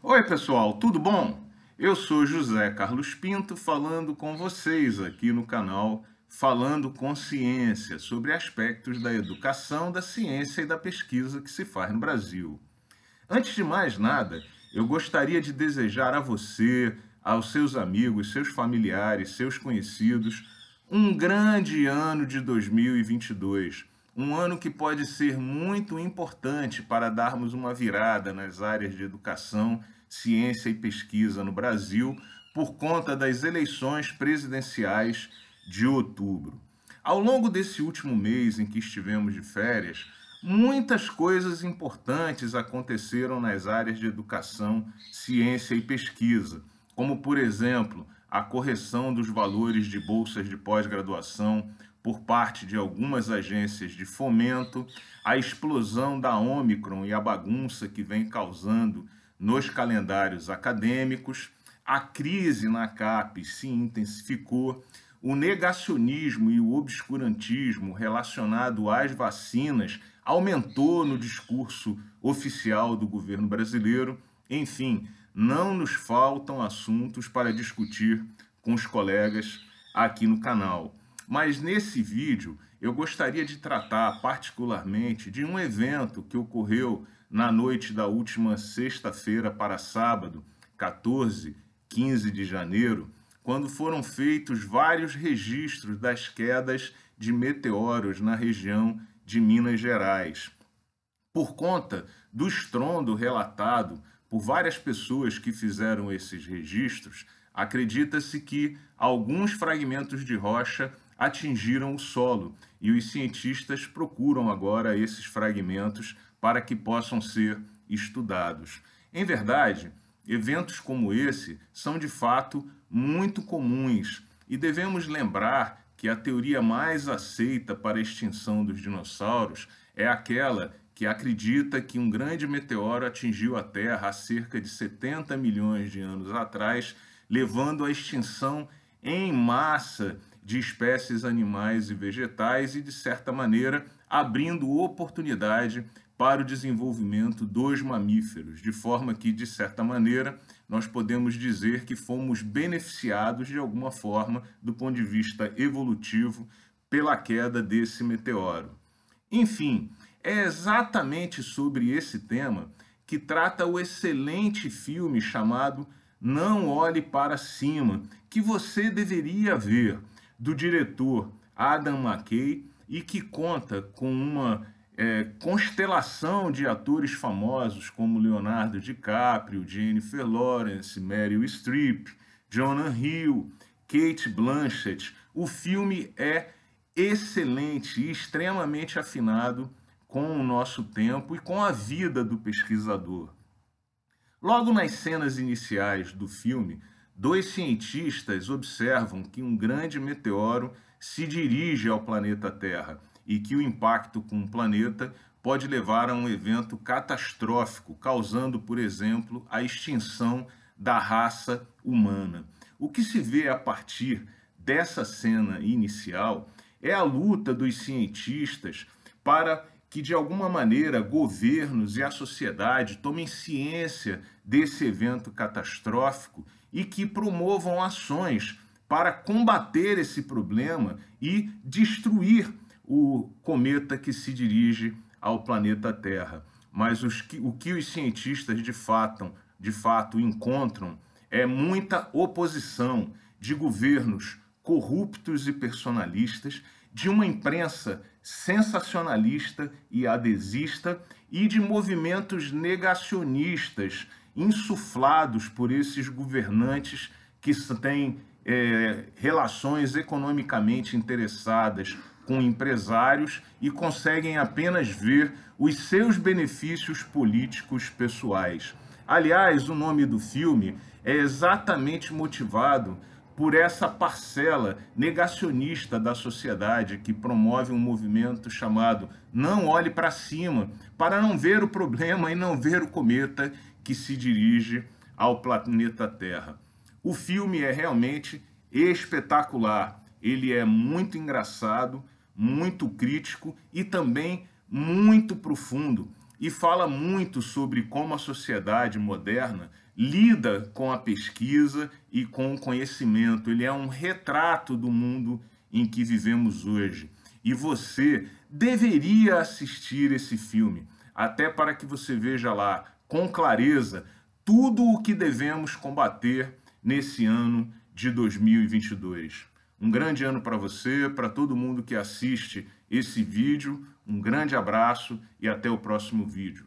Oi, pessoal, tudo bom? Eu sou José Carlos Pinto falando com vocês aqui no canal Falando com Ciência sobre aspectos da educação, da ciência e da pesquisa que se faz no Brasil. Antes de mais nada, eu gostaria de desejar a você, aos seus amigos, seus familiares, seus conhecidos, um grande ano de 2022 um ano que pode ser muito importante para darmos uma virada nas áreas de educação, ciência e pesquisa no Brasil por conta das eleições presidenciais de outubro. Ao longo desse último mês em que estivemos de férias, muitas coisas importantes aconteceram nas áreas de educação, ciência e pesquisa, como, por exemplo, a correção dos valores de bolsas de pós-graduação, por parte de algumas agências de fomento, a explosão da Omicron e a bagunça que vem causando nos calendários acadêmicos, a crise na CAP se intensificou, o negacionismo e o obscurantismo relacionado às vacinas aumentou no discurso oficial do governo brasileiro. Enfim, não nos faltam assuntos para discutir com os colegas aqui no canal. Mas nesse vídeo eu gostaria de tratar particularmente de um evento que ocorreu na noite da última sexta-feira para sábado, 14, 15 de janeiro, quando foram feitos vários registros das quedas de meteoros na região de Minas Gerais. Por conta do estrondo relatado por várias pessoas que fizeram esses registros, acredita-se que alguns fragmentos de rocha atingiram o solo e os cientistas procuram agora esses fragmentos para que possam ser estudados. Em verdade, eventos como esse são de fato muito comuns e devemos lembrar que a teoria mais aceita para a extinção dos dinossauros é aquela que acredita que um grande meteoro atingiu a Terra há cerca de 70 milhões de anos atrás, levando à extinção em massa de espécies animais e vegetais e, de certa maneira, abrindo oportunidade para o desenvolvimento dos mamíferos, de forma que, de certa maneira, nós podemos dizer que fomos beneficiados de alguma forma, do ponto de vista evolutivo, pela queda desse meteoro. Enfim, é exatamente sobre esse tema que trata o excelente filme chamado Não Olhe para Cima, que você deveria ver do diretor Adam McKay e que conta com uma é, constelação de atores famosos como Leonardo DiCaprio, Jennifer Lawrence, Meryl Streep, Jonah Hill, Kate Blanchett. O filme é excelente e extremamente afinado com o nosso tempo e com a vida do pesquisador. Logo nas cenas iniciais do filme, dois cientistas observam que um grande meteoro se dirige ao planeta Terra e que o impacto com o planeta pode levar a um evento catastrófico, causando, por exemplo, a extinção da raça humana. O que se vê a partir dessa cena inicial é a luta dos cientistas para que, de alguma maneira, governos e a sociedade tomem ciência desse evento catastrófico e que promovam ações para combater esse problema e destruir o cometa que se dirige ao planeta Terra. Mas que, o que os cientistas de fato, de fato encontram é muita oposição de governos corruptos e personalistas, de uma imprensa sensacionalista e adesista e de movimentos negacionistas insuflados por esses governantes que têm é, relações economicamente interessadas com empresários e conseguem apenas ver os seus benefícios políticos pessoais. Aliás, o nome do filme é exatamente motivado por essa parcela negacionista da sociedade que promove um movimento chamado Não Olhe para Cima, para não ver o problema e não ver o cometa que se dirige ao planeta Terra. O filme é realmente espetacular. Ele é muito engraçado, muito crítico e também muito profundo. e fala muito sobre como a sociedade moderna lida com a pesquisa e com o conhecimento. Ele é um retrato do mundo em que vivemos hoje. E você deveria assistir esse filme, até para que você veja lá com clareza tudo o que devemos combater nesse ano de 2022. Um grande ano para você, para todo mundo que assiste esse vídeo. Um grande abraço e até o próximo vídeo.